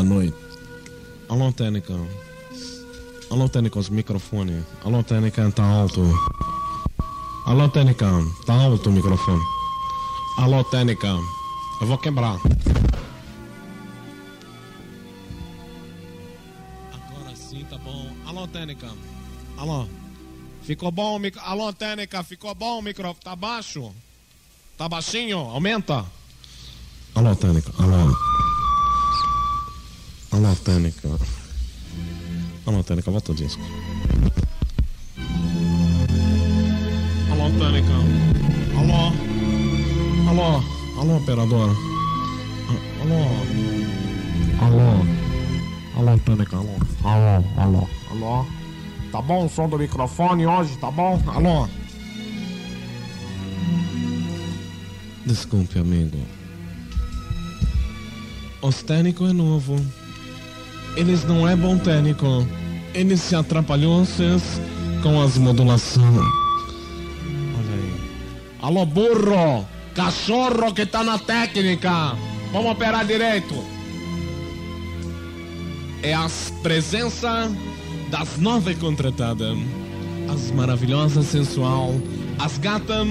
Boa noite. Alô, técnica. Alô, técnica, os microfones. Alô, técnica, tá alto. Alô, técnica, tá alto o microfone. Alô, técnica, eu vou quebrar. Agora sim, tá bom. Alô, técnica. Alô. Ficou bom o micro... Alô, técnica, ficou bom o microfone. Tá baixo? Tá baixinho? Aumenta. Alô, técnica. Alô. Alô, técnica. Alô, técnica, volta o disco. Alô, técnica. Alô. Alô. Alô, operadora. Alô. Alô. Alô, técnica, alô. Alô, alô. Alô. Tá bom o som do microfone hoje, tá bom? Alô. Desculpe, amigo. Os técnico é novo. Eles não é bom técnico. Eles se atrapalhou vocês com as modulações. Olha aí. Alô, burro! Cachorro que tá na técnica! Vamos operar direito! É a presença das nove contratadas. As maravilhosas sensual, as gatas,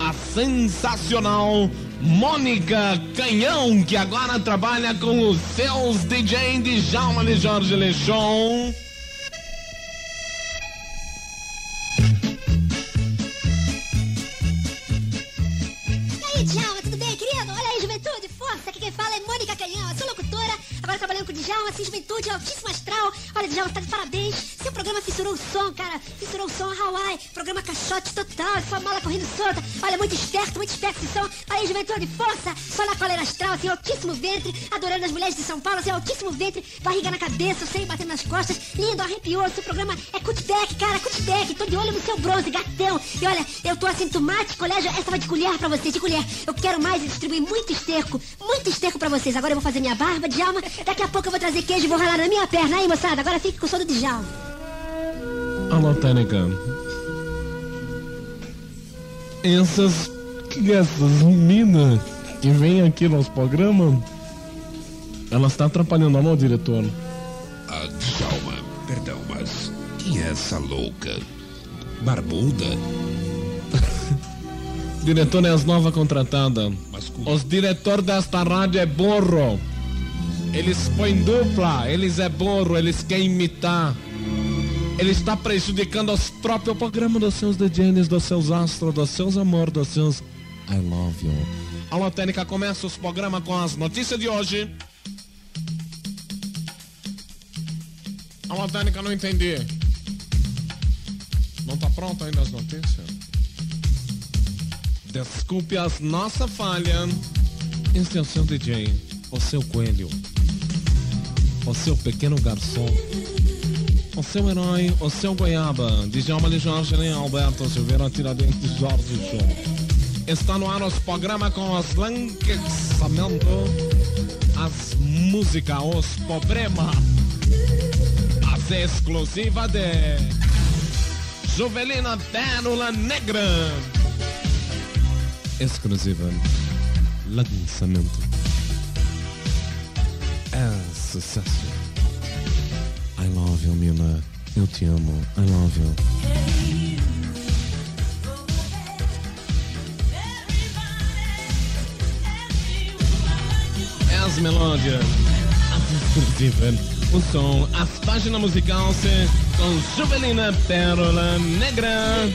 a sensacional Mônica Canhão, que agora trabalha com os seus DJ de Jalma de Jorge Lechon. Djalma, assim, juventude, altíssimo astral. Olha, Djalma, tá de parabéns. Seu programa fissurou o som, cara. Fissurou o som Hawaii. Programa caixote total, sua mala correndo solta. Olha, muito esperto, muito esperto esse som. Aí, juventude, força! Só na coleira astral, assim, altíssimo ventre, adorando as mulheres de São Paulo, assim, altíssimo ventre, barriga na cabeça, sem batendo nas costas. Lindo, arrepioso. Seu programa é cutback, cara, cutback. Tô de olho no seu bronze, gatão. E olha, eu tô assim, tomate, colégio, essa vai de colher pra vocês, de colher. Eu quero mais e distribuir muito esterco, muito esterco pra vocês. Agora eu vou fazer minha barba, Djalma. Daqui a pouco eu vou trazer queijo e vou ralar na minha perna. Aí, moçada, agora fique com o som do Djalma. Alô, técnica. Essas. Essas meninas que vêm aqui nos programas. Elas estão atrapalhando, alô, diretor. Ah, Djalma, perdão, mas quem é essa louca? Barbuda? Diretor é as novas contratadas. Mas. Os diretor desta rádio é burro. Eles põem dupla, eles é burro, eles querem imitar. Ele está prejudicando os próprios programas dos seus DJs, dos seus astros, dos seus amor, dos seus I love you. Alô, Técnica, começa os programas com as notícias de hoje. Alô, Técnica, não entendi. Não tá pronto ainda as notícias? Desculpe as nossa falha. Este é o seu DJ, o seu coelho, o seu pequeno garçom, o seu herói, o seu goiaba, Djalma de Jorge, nem Alberto Silveira, Tiradentes Jorge Show. Está no ar os programas com os lançamentos, as músicas, os problemas, as exclusivas de Juvelina Pérola Negra. Exclusiva. Lançamento é sucesso I love you Mina eu te amo. I love you. As melódias. O som as páginas musicais com Juvelina Pérola Negra